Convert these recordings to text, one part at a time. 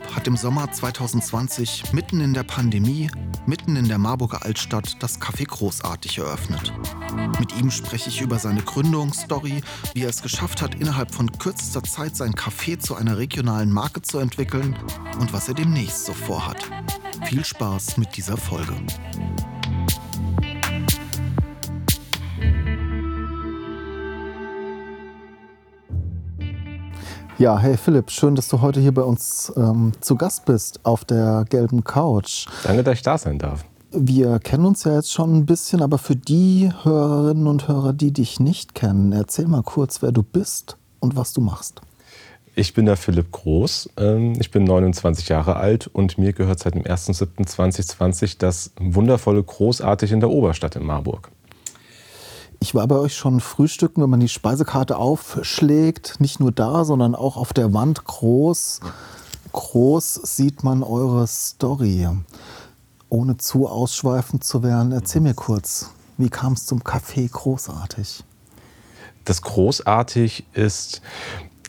Philipp hat im Sommer 2020 mitten in der Pandemie, mitten in der Marburger Altstadt das Café Großartig eröffnet. Mit ihm spreche ich über seine Gründungsstory, wie er es geschafft hat, innerhalb von kürzester Zeit sein Café zu einer regionalen Marke zu entwickeln und was er demnächst so vorhat. Viel Spaß mit dieser Folge. Ja, hey Philipp, schön, dass du heute hier bei uns ähm, zu Gast bist auf der gelben Couch. Danke, dass ich da sein darf. Wir kennen uns ja jetzt schon ein bisschen, aber für die Hörerinnen und Hörer, die dich nicht kennen, erzähl mal kurz, wer du bist und was du machst. Ich bin der Philipp Groß, ähm, ich bin 29 Jahre alt und mir gehört seit dem 1.7.2020 das wundervolle Großartig in der Oberstadt in Marburg. Ich war bei euch schon frühstücken, wenn man die Speisekarte aufschlägt. Nicht nur da, sondern auch auf der Wand groß. Groß sieht man eure Story. Ohne zu ausschweifend zu werden, erzähl mir kurz, wie kam es zum Café Großartig? Das Großartig ist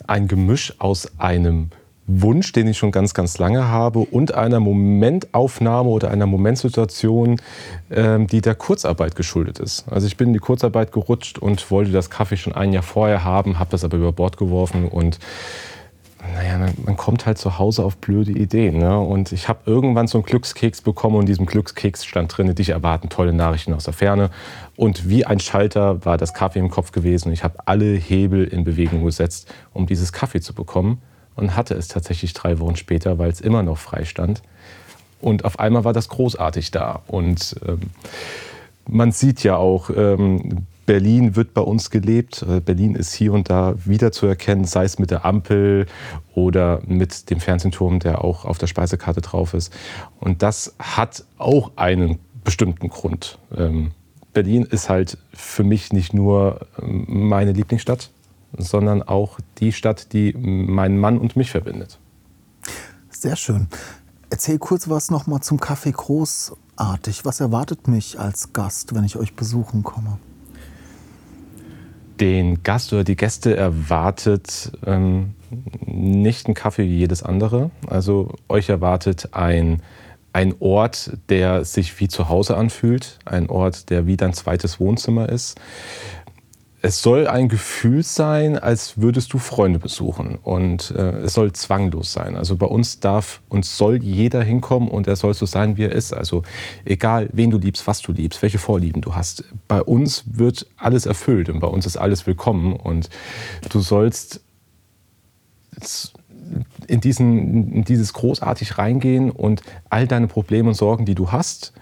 ein Gemisch aus einem Wunsch, den ich schon ganz, ganz lange habe und einer Momentaufnahme oder einer Momentsituation, ähm, die der Kurzarbeit geschuldet ist. Also ich bin in die Kurzarbeit gerutscht und wollte das Kaffee schon ein Jahr vorher haben, habe das aber über Bord geworfen und naja, man kommt halt zu Hause auf blöde Ideen. Ne? Und ich habe irgendwann so einen Glückskeks bekommen und in diesem Glückskeks stand drin, dich erwarten tolle Nachrichten aus der Ferne. Und wie ein Schalter war das Kaffee im Kopf gewesen und ich habe alle Hebel in Bewegung gesetzt, um dieses Kaffee zu bekommen und hatte es tatsächlich drei Wochen später, weil es immer noch frei stand. Und auf einmal war das großartig da. Und ähm, man sieht ja auch, ähm, Berlin wird bei uns gelebt. Äh, Berlin ist hier und da wieder zu erkennen, sei es mit der Ampel oder mit dem Fernsehturm, der auch auf der Speisekarte drauf ist. Und das hat auch einen bestimmten Grund. Ähm, Berlin ist halt für mich nicht nur ähm, meine Lieblingsstadt, sondern auch die Stadt, die meinen Mann und mich verbindet. Sehr schön. Erzähl kurz was noch mal zum Kaffee Großartig. Was erwartet mich als Gast, wenn ich euch besuchen komme? Den Gast oder die Gäste erwartet ähm, nicht ein Kaffee wie jedes andere. Also euch erwartet ein, ein Ort, der sich wie zu Hause anfühlt, ein Ort, der wie dein zweites Wohnzimmer ist es soll ein Gefühl sein, als würdest du Freunde besuchen. Und äh, es soll zwanglos sein. Also bei uns darf und soll jeder hinkommen und er soll so sein, wie er ist. Also egal, wen du liebst, was du liebst, welche Vorlieben du hast. Bei uns wird alles erfüllt und bei uns ist alles willkommen. Und du sollst in, diesen, in dieses großartig reingehen und all deine Probleme und Sorgen, die du hast,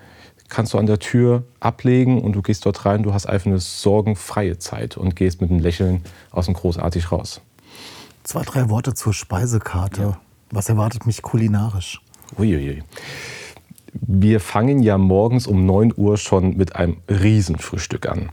kannst du an der Tür ablegen und du gehst dort rein. Du hast einfach eine sorgenfreie Zeit und gehst mit einem Lächeln aus dem Großartig raus. Zwei, drei Worte zur Speisekarte. Ja. Was erwartet mich kulinarisch? Uiuiui. Wir fangen ja morgens um 9 Uhr schon mit einem Riesenfrühstück an.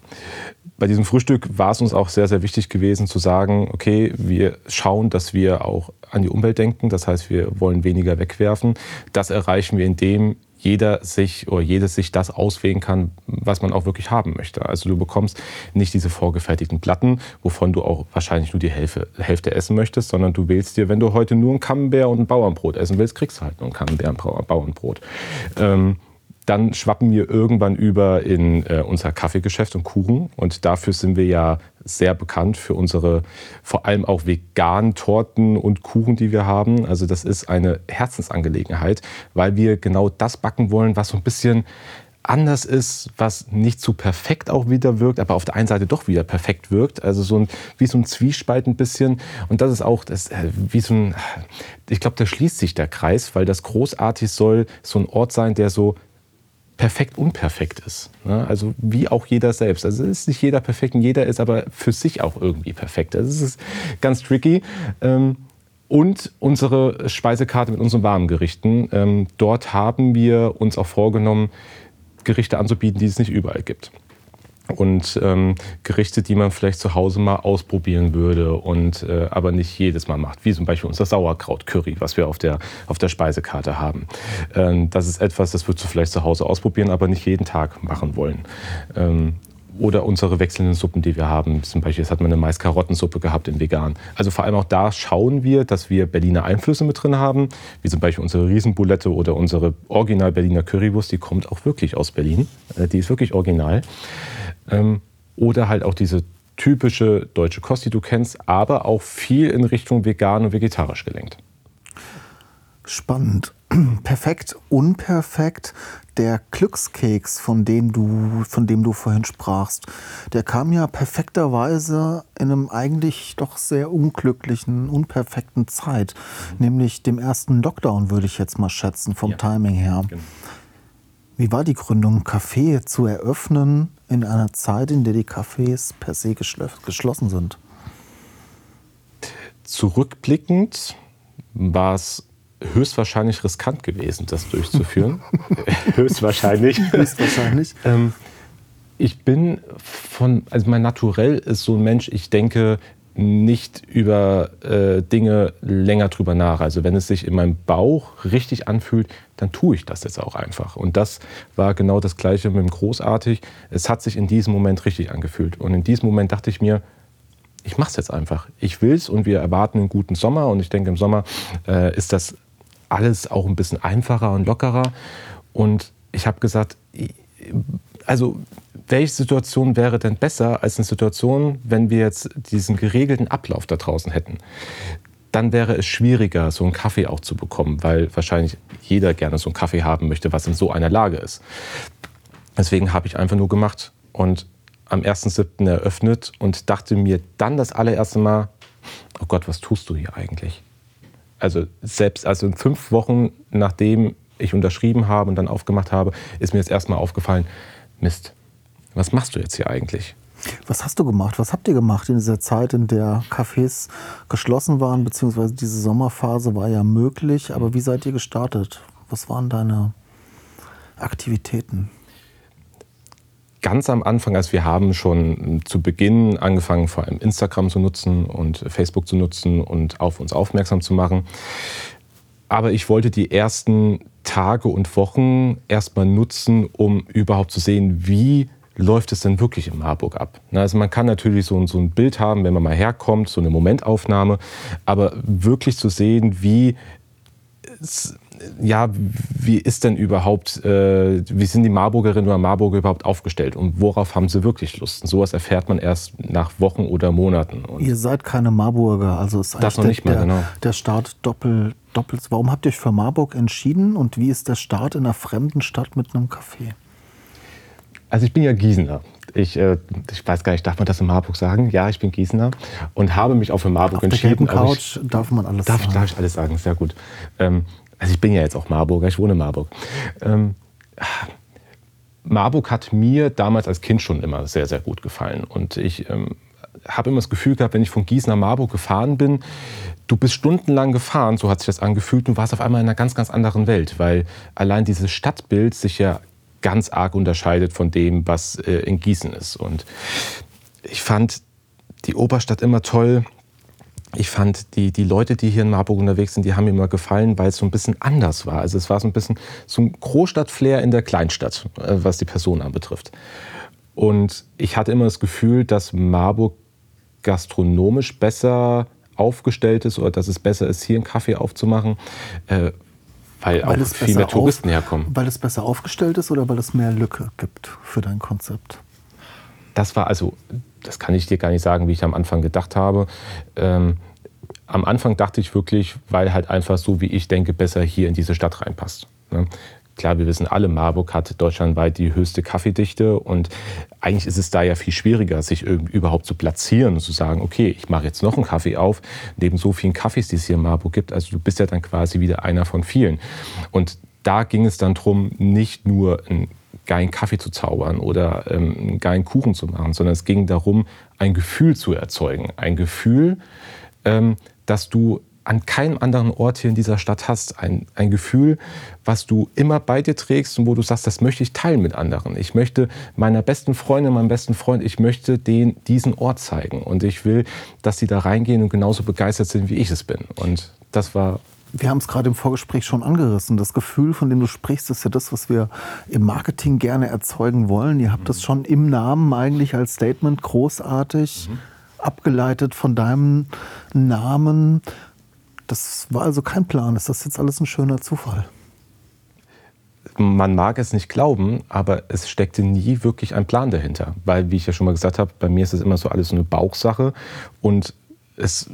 Bei diesem Frühstück war es uns auch sehr, sehr wichtig gewesen zu sagen, okay, wir schauen, dass wir auch an die Umwelt denken. Das heißt, wir wollen weniger wegwerfen. Das erreichen wir, indem jeder sich oder jedes sich das auswählen kann, was man auch wirklich haben möchte. Also du bekommst nicht diese vorgefertigten Platten, wovon du auch wahrscheinlich nur die Hälfte, Hälfte essen möchtest, sondern du wählst dir, wenn du heute nur ein Camembert und ein Bauernbrot essen willst, kriegst du halt nur ein Camembert und ein Bauernbrot. Ähm, dann schwappen wir irgendwann über in äh, unser Kaffeegeschäft und Kuchen. Und dafür sind wir ja sehr bekannt für unsere vor allem auch veganen Torten und Kuchen, die wir haben. Also das ist eine Herzensangelegenheit, weil wir genau das backen wollen, was so ein bisschen anders ist, was nicht zu perfekt auch wieder wirkt, aber auf der einen Seite doch wieder perfekt wirkt. Also so ein, wie so ein Zwiespalt ein bisschen. Und das ist auch das, äh, wie so ein, ich glaube, da schließt sich der Kreis, weil das großartig soll so ein Ort sein, der so perfekt unperfekt ist. Ne? Also wie auch jeder selbst. Also es ist nicht jeder perfekt und jeder ist aber für sich auch irgendwie perfekt. Also es ist ganz tricky. Ähm, und unsere Speisekarte mit unseren warmen Gerichten. Ähm, dort haben wir uns auch vorgenommen, Gerichte anzubieten, die es nicht überall gibt. Und ähm, Gerichte, die man vielleicht zu Hause mal ausprobieren würde und äh, aber nicht jedes Mal macht, wie zum Beispiel unser Sauerkraut-Curry, was wir auf der, auf der Speisekarte haben. Ähm, das ist etwas, das würdest du vielleicht zu Hause ausprobieren, aber nicht jeden Tag machen wollen. Ähm, oder unsere wechselnden Suppen, die wir haben. Zum Beispiel jetzt hat man eine Mais-Karottensuppe gehabt in vegan. Also vor allem auch da schauen wir, dass wir Berliner Einflüsse mit drin haben, wie zum Beispiel unsere Riesenbulette oder unsere original Berliner Currywurst, die kommt auch wirklich aus Berlin. Äh, die ist wirklich original. Ähm, oder halt auch diese typische deutsche Kost, die du kennst, aber auch viel in Richtung vegan und vegetarisch gelenkt. Spannend. Perfekt, unperfekt. Der Glückskeks, von dem, du, von dem du vorhin sprachst, der kam ja perfekterweise in einem eigentlich doch sehr unglücklichen, unperfekten Zeit, mhm. nämlich dem ersten Lockdown, würde ich jetzt mal schätzen, vom ja. Timing her. Genau. Wie war die Gründung, ein Café zu eröffnen in einer Zeit, in der die Cafés per se geschlossen sind? Zurückblickend war es höchstwahrscheinlich riskant gewesen, das durchzuführen. höchstwahrscheinlich. Höchstwahrscheinlich. ähm, ich bin von, also mein Naturell ist so ein Mensch, ich denke nicht über äh, Dinge länger drüber nach. Also wenn es sich in meinem Bauch richtig anfühlt, dann tue ich das jetzt auch einfach. Und das war genau das Gleiche mit dem Großartig. Es hat sich in diesem Moment richtig angefühlt. Und in diesem Moment dachte ich mir, ich mache es jetzt einfach. Ich will es und wir erwarten einen guten Sommer. Und ich denke, im Sommer äh, ist das alles auch ein bisschen einfacher und lockerer. Und ich habe gesagt, also welche Situation wäre denn besser als eine Situation, wenn wir jetzt diesen geregelten Ablauf da draußen hätten? Dann wäre es schwieriger, so einen Kaffee auch zu bekommen, weil wahrscheinlich jeder gerne so einen Kaffee haben möchte, was in so einer Lage ist. Deswegen habe ich einfach nur gemacht und am 1.7. eröffnet und dachte mir dann das allererste Mal, oh Gott, was tust du hier eigentlich? also selbst also fünf Wochen nachdem ich unterschrieben habe und dann aufgemacht habe, ist mir jetzt erstmal aufgefallen, Mist, was machst du jetzt hier eigentlich? Was hast du gemacht? Was habt ihr gemacht in dieser Zeit, in der Cafés geschlossen waren, beziehungsweise diese Sommerphase war ja möglich, aber wie seid ihr gestartet? Was waren deine Aktivitäten? ganz am Anfang, also wir haben schon zu Beginn angefangen, vor allem Instagram zu nutzen und Facebook zu nutzen und auf uns aufmerksam zu machen. Aber ich wollte die ersten Tage und Wochen erstmal nutzen, um überhaupt zu sehen, wie läuft es denn wirklich in Marburg ab? Also man kann natürlich so, so ein Bild haben, wenn man mal herkommt, so eine Momentaufnahme, aber wirklich zu sehen, wie ja, wie ist denn überhaupt, äh, wie sind die Marburgerinnen oder Marburger überhaupt aufgestellt und worauf haben sie wirklich Lust? Und sowas erfährt man erst nach Wochen oder Monaten. Und ihr seid keine Marburger, also ist das noch nicht der, mal, genau. der Start doppelt, doppelt. Warum habt ihr euch für Marburg entschieden und wie ist der Start in einer fremden Stadt mit einem Café? Also ich bin ja Gießener. Ich, äh, ich weiß gar nicht, darf man das in Marburg sagen? Ja, ich bin Gießener und habe mich auch für Marburg Auf entschieden. Der Couch ich, darf man alles darf, sagen. Darf ich alles sagen, sehr gut. Ähm, also ich bin ja jetzt auch Marburger, ich wohne in Marburg. Ähm, Marburg hat mir damals als Kind schon immer sehr, sehr gut gefallen. Und ich ähm, habe immer das Gefühl gehabt, wenn ich von Gießen nach Marburg gefahren bin, du bist stundenlang gefahren, so hat sich das angefühlt, du warst auf einmal in einer ganz, ganz anderen Welt, weil allein dieses Stadtbild sich ja ganz arg unterscheidet von dem, was äh, in Gießen ist. Und ich fand die Oberstadt immer toll ich fand, die, die Leute, die hier in Marburg unterwegs sind, die haben mir immer gefallen, weil es so ein bisschen anders war. Also es war so ein bisschen so ein Großstadtflair in der Kleinstadt, äh, was die Person anbetrifft. Und ich hatte immer das Gefühl, dass Marburg gastronomisch besser aufgestellt ist oder dass es besser ist, hier einen Kaffee aufzumachen, äh, weil, weil, auch viel mehr Touristen auf, herkommen. Weil es besser aufgestellt ist oder weil es mehr Lücke gibt für dein Konzept? Das war also das kann ich dir gar nicht sagen, wie ich am Anfang gedacht habe. Ähm, am Anfang dachte ich wirklich, weil halt einfach so, wie ich denke, besser hier in diese Stadt reinpasst. Klar, wir wissen alle, Marburg hat deutschlandweit die höchste Kaffeedichte und eigentlich ist es da ja viel schwieriger, sich überhaupt zu platzieren und zu sagen, okay, ich mache jetzt noch einen Kaffee auf, neben so vielen Kaffees, die es hier in Marburg gibt. Also du bist ja dann quasi wieder einer von vielen. Und da ging es dann darum, nicht nur ein geilen Kaffee zu zaubern oder ähm, einen geilen Kuchen zu machen, sondern es ging darum, ein Gefühl zu erzeugen. Ein Gefühl, ähm, dass du an keinem anderen Ort hier in dieser Stadt hast. Ein, ein Gefühl, was du immer bei dir trägst und wo du sagst, das möchte ich teilen mit anderen. Ich möchte meiner besten Freundin, meinem besten Freund, ich möchte den, diesen Ort zeigen. Und ich will, dass sie da reingehen und genauso begeistert sind, wie ich es bin. Und das war wir haben es gerade im Vorgespräch schon angerissen. Das Gefühl, von dem du sprichst, ist ja das, was wir im Marketing gerne erzeugen wollen. Ihr habt mhm. das schon im Namen eigentlich als Statement großartig mhm. abgeleitet von deinem Namen. Das war also kein Plan. Ist das jetzt alles ein schöner Zufall? Man mag es nicht glauben, aber es steckte nie wirklich ein Plan dahinter. Weil, wie ich ja schon mal gesagt habe, bei mir ist es immer so alles so eine Bauchsache. Und es,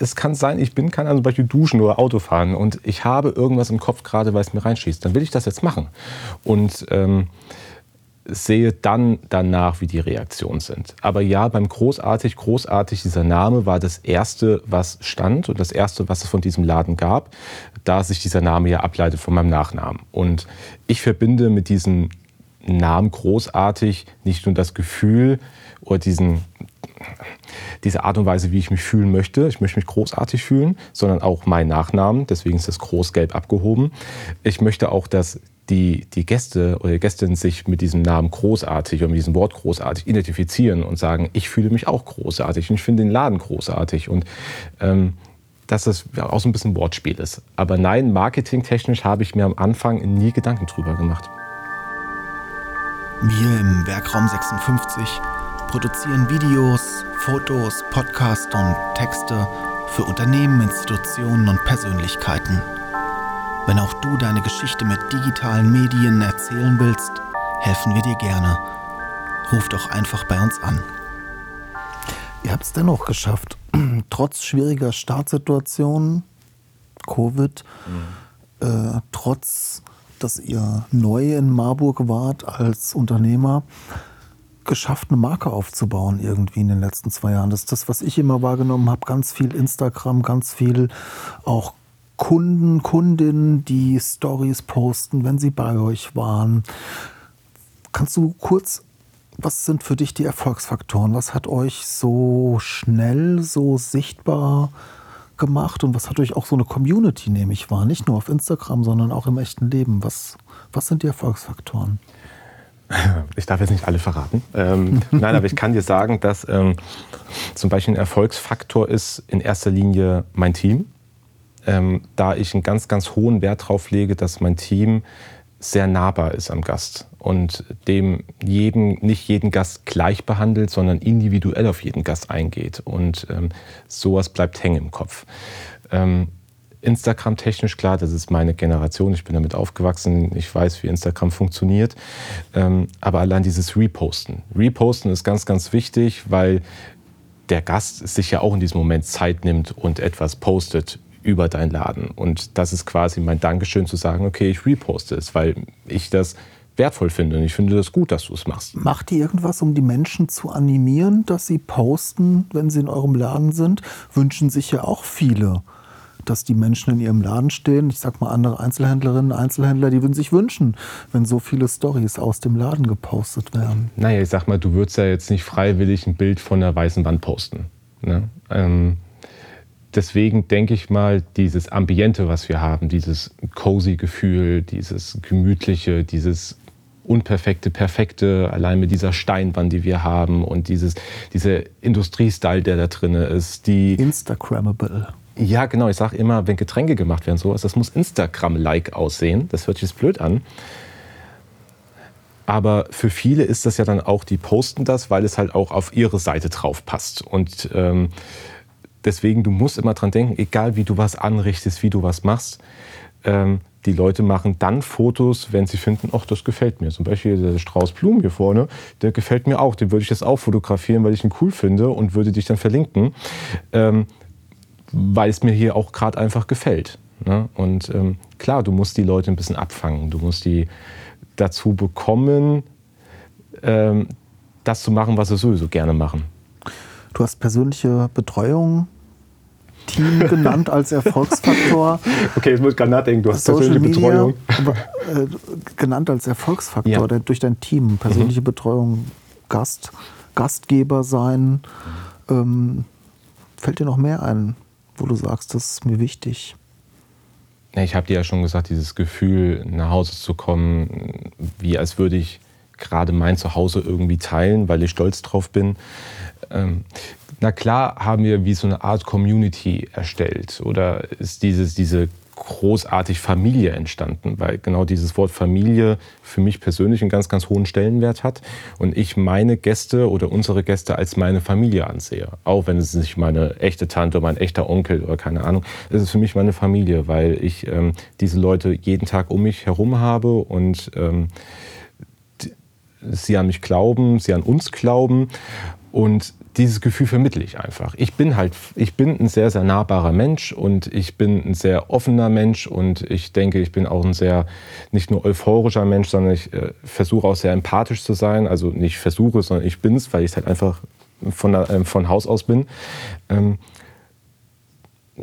es kann sein, ich bin, kann also zum Beispiel duschen oder Auto fahren und ich habe irgendwas im Kopf gerade, weil es mir reinschießt. Dann will ich das jetzt machen. Und ähm, sehe dann danach, wie die Reaktionen sind. Aber ja, beim Großartig, Großartig, dieser Name war das Erste, was stand und das Erste, was es von diesem Laden gab, da sich dieser Name ja ableitet von meinem Nachnamen. Und ich verbinde mit diesem Namen Großartig nicht nur das Gefühl oder diesen diese Art und Weise, wie ich mich fühlen möchte. Ich möchte mich großartig fühlen, sondern auch mein Nachnamen. Deswegen ist das groß-gelb abgehoben. Ich möchte auch, dass die, die Gäste oder die Gästin sich mit diesem Namen großartig oder mit diesem Wort großartig identifizieren und sagen, ich fühle mich auch großartig und ich finde den Laden großartig. Und ähm, dass das auch so ein bisschen Wortspiel ist. Aber nein, marketingtechnisch habe ich mir am Anfang nie Gedanken drüber gemacht. Wir im Werkraum 56 produzieren Videos, Fotos, Podcasts und Texte für Unternehmen, Institutionen und Persönlichkeiten. Wenn auch du deine Geschichte mit digitalen Medien erzählen willst, helfen wir dir gerne. Ruf doch einfach bei uns an. Ihr habt es dennoch geschafft, trotz schwieriger Startsituationen, Covid, mhm. äh, trotz dass ihr neu in Marburg wart als Unternehmer, geschafft, eine Marke aufzubauen irgendwie in den letzten zwei Jahren. Das ist das, was ich immer wahrgenommen habe. Ganz viel Instagram, ganz viel auch Kunden, Kundinnen, die Stories posten, wenn sie bei euch waren. Kannst du kurz, was sind für dich die Erfolgsfaktoren? Was hat euch so schnell, so sichtbar gemacht und was hat euch auch so eine Community, nehme ich wahr? Nicht nur auf Instagram, sondern auch im echten Leben. Was, was sind die Erfolgsfaktoren? Ich darf jetzt nicht alle verraten. Ähm, nein, aber ich kann dir sagen, dass ähm, zum Beispiel ein Erfolgsfaktor ist in erster Linie mein Team. Ähm, da ich einen ganz, ganz hohen Wert darauf lege, dass mein Team sehr nahbar ist am Gast und dem jeden, nicht jeden Gast gleich behandelt, sondern individuell auf jeden Gast eingeht. Und ähm, sowas bleibt hängen im Kopf. Ähm, Instagram technisch klar, das ist meine Generation, ich bin damit aufgewachsen, ich weiß, wie Instagram funktioniert. Ähm, aber allein dieses Reposten. Reposten ist ganz, ganz wichtig, weil der Gast sich ja auch in diesem Moment Zeit nimmt und etwas postet über deinen Laden. Und das ist quasi mein Dankeschön zu sagen, okay, ich reposte es, weil ich das wertvoll finde. Und ich finde das gut, dass du es machst. Macht ihr irgendwas, um die Menschen zu animieren, dass sie posten, wenn sie in eurem Laden sind? Wünschen sich ja auch viele dass die Menschen in ihrem Laden stehen. Ich sag mal, andere Einzelhändlerinnen, Einzelhändler, die würden sich wünschen, wenn so viele Stories aus dem Laden gepostet werden. Naja, ich sag mal, du würdest ja jetzt nicht freiwillig ein Bild von der weißen Wand posten. Ne? Ähm, deswegen denke ich mal, dieses Ambiente, was wir haben, dieses cozy Gefühl, dieses gemütliche, dieses unperfekte, perfekte, allein mit dieser Steinwand, die wir haben und dieses, dieser Industriestyle, der da drin ist. Die Instagrammable. Ja, genau. Ich sage immer, wenn Getränke gemacht werden, sowas, das muss Instagram-like aussehen. Das hört sich jetzt blöd an. Aber für viele ist das ja dann auch, die posten das, weil es halt auch auf ihre Seite drauf passt. Und ähm, deswegen, du musst immer dran denken, egal wie du was anrichtest, wie du was machst, ähm, die Leute machen dann Fotos, wenn sie finden, ach, das gefällt mir. Zum Beispiel der Strauß Blumen hier vorne, der gefällt mir auch. Den würde ich jetzt auch fotografieren, weil ich ihn cool finde und würde dich dann verlinken. Ähm, weil es mir hier auch gerade einfach gefällt. Ne? Und ähm, klar, du musst die Leute ein bisschen abfangen. Du musst die dazu bekommen, ähm, das zu machen, was sie sowieso gerne machen. Du hast persönliche Betreuung Team genannt als Erfolgsfaktor. Okay, jetzt muss ich gerade nachdenken. Du hast Social persönliche Media, Betreuung. Aber, äh, genannt als Erfolgsfaktor ja. der, durch dein Team. Persönliche mhm. Betreuung, Gast, Gastgeber sein. Ähm, fällt dir noch mehr ein? Wo du sagst, das ist mir wichtig? Ich habe dir ja schon gesagt, dieses Gefühl, nach Hause zu kommen, wie als würde ich gerade mein Zuhause irgendwie teilen, weil ich stolz drauf bin. Ähm, na klar haben wir wie so eine Art Community erstellt oder ist dieses, diese großartig Familie entstanden, weil genau dieses Wort Familie für mich persönlich einen ganz, ganz hohen Stellenwert hat und ich meine Gäste oder unsere Gäste als meine Familie ansehe. Auch wenn es nicht meine echte Tante, mein echter Onkel oder keine Ahnung, es ist für mich meine Familie, weil ich ähm, diese Leute jeden Tag um mich herum habe und ähm, sie an mich glauben, sie an uns glauben und dieses Gefühl vermittle ich einfach. Ich bin halt, ich bin ein sehr, sehr nahbarer Mensch und ich bin ein sehr offener Mensch und ich denke, ich bin auch ein sehr, nicht nur euphorischer Mensch, sondern ich äh, versuche auch sehr empathisch zu sein. Also nicht versuche, sondern ich bin es, weil ich es halt einfach von, äh, von Haus aus bin. Ähm,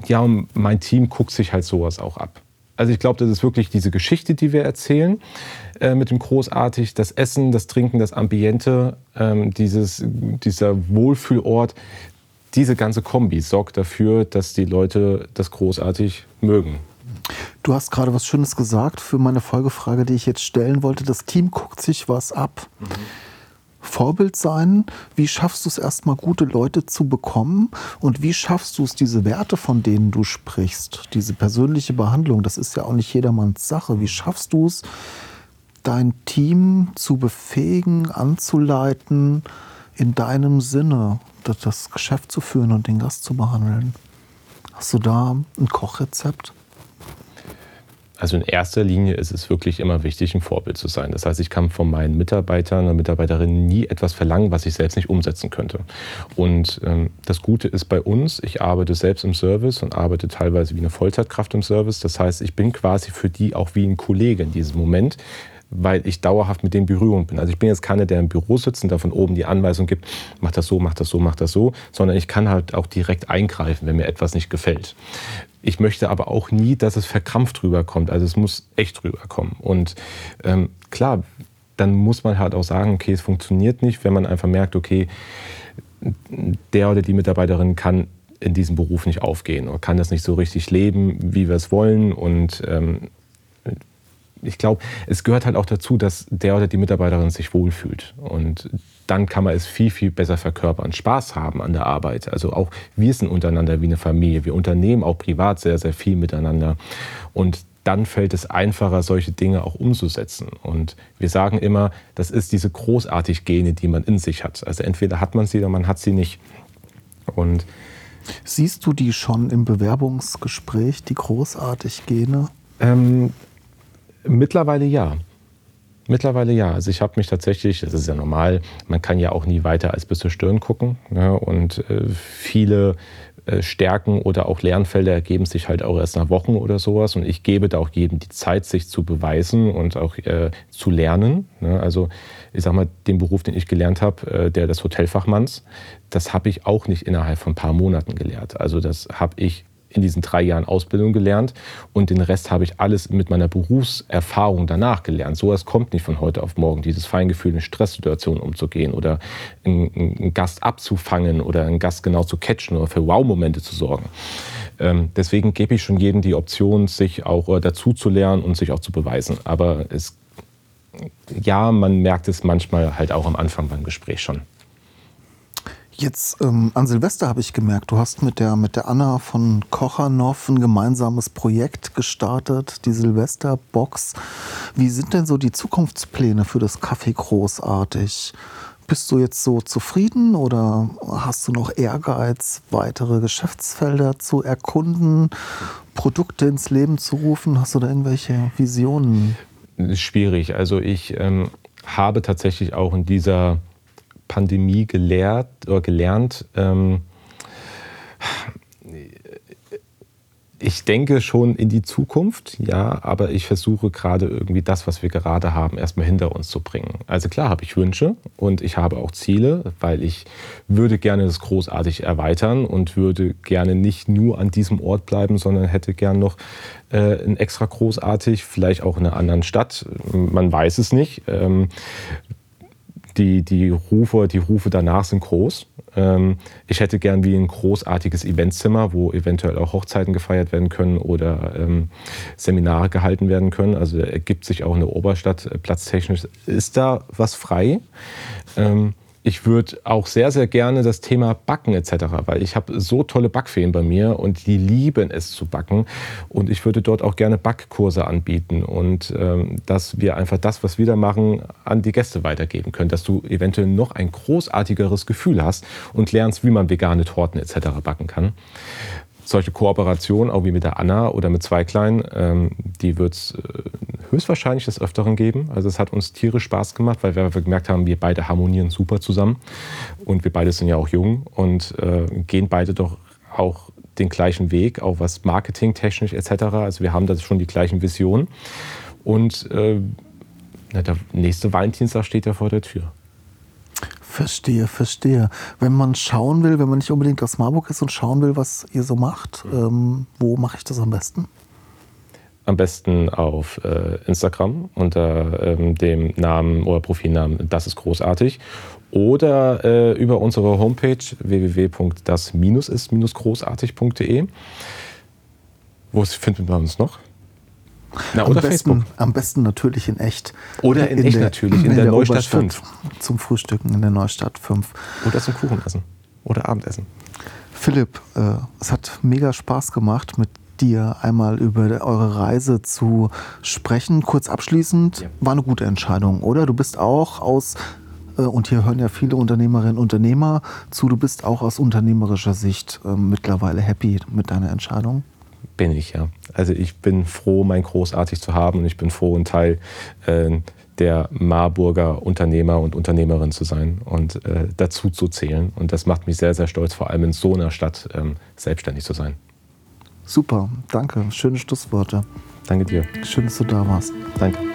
ja, und mein Team guckt sich halt sowas auch ab. Also ich glaube, das ist wirklich diese Geschichte, die wir erzählen äh, mit dem Großartig, das Essen, das Trinken, das Ambiente, ähm, dieses, dieser Wohlfühlort. Diese ganze Kombi sorgt dafür, dass die Leute das großartig mögen. Du hast gerade was Schönes gesagt für meine Folgefrage, die ich jetzt stellen wollte. Das Team guckt sich was ab. Mhm. Vorbild sein? Wie schaffst du es erstmal, gute Leute zu bekommen? Und wie schaffst du es, diese Werte, von denen du sprichst, diese persönliche Behandlung, das ist ja auch nicht jedermanns Sache. Wie schaffst du es, dein Team zu befähigen, anzuleiten, in deinem Sinne das Geschäft zu führen und den Gast zu behandeln? Hast du da ein Kochrezept? Also in erster Linie ist es wirklich immer wichtig, ein Vorbild zu sein. Das heißt, ich kann von meinen Mitarbeitern und Mitarbeiterinnen nie etwas verlangen, was ich selbst nicht umsetzen könnte. Und ähm, das Gute ist bei uns, ich arbeite selbst im Service und arbeite teilweise wie eine Vollzeitkraft im Service. Das heißt, ich bin quasi für die auch wie ein Kollege in diesem Moment weil ich dauerhaft mit den Berührung bin. Also ich bin jetzt keiner, der im Büro sitzt und da von oben die Anweisung gibt, mach das so, mach das so, mach das so, sondern ich kann halt auch direkt eingreifen, wenn mir etwas nicht gefällt. Ich möchte aber auch nie, dass es verkrampft rüberkommt. Also es muss echt rüberkommen. Und ähm, klar, dann muss man halt auch sagen, okay, es funktioniert nicht, wenn man einfach merkt, okay, der oder die Mitarbeiterin kann in diesem Beruf nicht aufgehen oder kann das nicht so richtig leben, wie wir es wollen. Und ähm, ich glaube, es gehört halt auch dazu, dass der oder die Mitarbeiterin sich wohlfühlt. Und dann kann man es viel, viel besser verkörpern, Spaß haben an der Arbeit. Also auch wir sind untereinander wie eine Familie. Wir unternehmen auch privat sehr, sehr viel miteinander. Und dann fällt es einfacher, solche Dinge auch umzusetzen. Und wir sagen immer, das ist diese großartig Gene, die man in sich hat. Also entweder hat man sie oder man hat sie nicht. Und Siehst du die schon im Bewerbungsgespräch, die großartig Gene? Ähm, Mittlerweile ja. Mittlerweile ja. Also ich habe mich tatsächlich, das ist ja normal, man kann ja auch nie weiter als bis zur Stirn gucken. Ne? Und äh, viele äh, Stärken oder auch Lernfelder ergeben sich halt auch erst nach Wochen oder sowas. Und ich gebe da auch jedem die Zeit, sich zu beweisen und auch äh, zu lernen. Ne? Also ich sag mal, den Beruf, den ich gelernt habe, äh, der des Hotelfachmanns, das habe ich auch nicht innerhalb von ein paar Monaten gelernt. Also das habe ich in diesen drei Jahren Ausbildung gelernt und den Rest habe ich alles mit meiner Berufserfahrung danach gelernt. So etwas kommt nicht von heute auf morgen, dieses Feingefühl in Stresssituationen umzugehen oder einen, einen, Gast abzufangen oder einen Gast genau zu catchen oder für Wow-Momente zu sorgen. Ähm, deswegen gebe ich schon jedem die Option, sich auch äh, dazu zu lernen und sich auch zu beweisen. Aber es, ja, man merkt es manchmal halt auch am Anfang beim Gespräch schon. Jetzt ähm, an Silvester habe ich gemerkt, du hast mit der, mit der Anna von Kochanow ein gemeinsames Projekt gestartet, die Silvesterbox. Wie sind denn so die Zukunftspläne für das Kaffee großartig? Bist du jetzt so zufrieden oder hast du noch Ehrgeiz, weitere Geschäftsfelder zu erkunden, Produkte ins Leben zu rufen? Hast du da irgendwelche Visionen? Schwierig. Also ich ähm, habe tatsächlich auch in dieser Pandemie gelehrt oder gelernt. Ähm, ich denke schon in die Zukunft, ja, aber ich versuche gerade irgendwie das, was wir gerade haben, erstmal hinter uns zu bringen. Also klar habe ich Wünsche und ich habe auch Ziele, weil ich würde gerne das großartig erweitern und würde gerne nicht nur an diesem Ort bleiben, sondern hätte gern noch äh, ein extra großartig, vielleicht auch in einer anderen Stadt. Man weiß es nicht. Ähm, die, die, Rufe, die Rufe danach sind groß. Ähm, ich hätte gern wie ein großartiges Eventzimmer, wo eventuell auch Hochzeiten gefeiert werden können oder ähm, Seminare gehalten werden können. Also ergibt sich auch in der Oberstadt äh, platztechnisch. Ist da was frei? Ähm, ich würde auch sehr, sehr gerne das Thema Backen etc., weil ich habe so tolle Backfeen bei mir und die lieben es zu backen. Und ich würde dort auch gerne Backkurse anbieten und ähm, dass wir einfach das, was wir da machen, an die Gäste weitergeben können, dass du eventuell noch ein großartigeres Gefühl hast und lernst, wie man vegane Torten etc. backen kann solche Kooperationen, auch wie mit der Anna oder mit Zweiklein, ähm, die wird es äh, höchstwahrscheinlich des Öfteren geben. Also es hat uns tierisch Spaß gemacht, weil wir gemerkt haben, wir beide harmonieren super zusammen. Und wir beide sind ja auch jung und äh, gehen beide doch auch den gleichen Weg, auch was Marketing, technisch etc. Also wir haben da schon die gleichen Visionen. Und äh, na, der nächste Valentinstag steht ja vor der Tür. Verstehe, verstehe. Wenn man schauen will, wenn man nicht unbedingt aus Marburg ist und schauen will, was ihr so macht, ähm, wo mache ich das am besten? Am besten auf äh, Instagram unter ähm, dem Namen oder Profilnamen Das ist großartig oder äh, über unsere Homepage www.das-ist-großartig.de. Wo findet man uns noch? Na, am, besten, am besten natürlich in echt. Oder in, in echt der, natürlich, in, in der, der, Neustadt 5. Zum Frühstücken in der Neustadt 5. Oder zum Kuchen essen. Oder Abendessen. Philipp, äh, es hat mega Spaß gemacht, mit dir einmal über eure Reise zu sprechen. Kurz abschließend, ja. war eine gute Entscheidung, oder? Du bist auch aus, äh, und hier hören ja viele Unternehmerinnen und Unternehmer zu, du bist auch aus unternehmerischer Sicht äh, mittlerweile happy mit deiner Entscheidung? Bin ich, ja. Also ich bin froh, mein großartig zu haben und ich bin froh, ein Teil äh, der Marburger Unternehmer und Unternehmerin zu sein und äh, dazu zu zählen. Und das macht mich sehr, sehr stolz, vor allem in so einer Stadt ähm, selbstständig zu sein. Super, danke. Schöne Schlussworte. Danke dir. Schön, dass du da warst. Danke.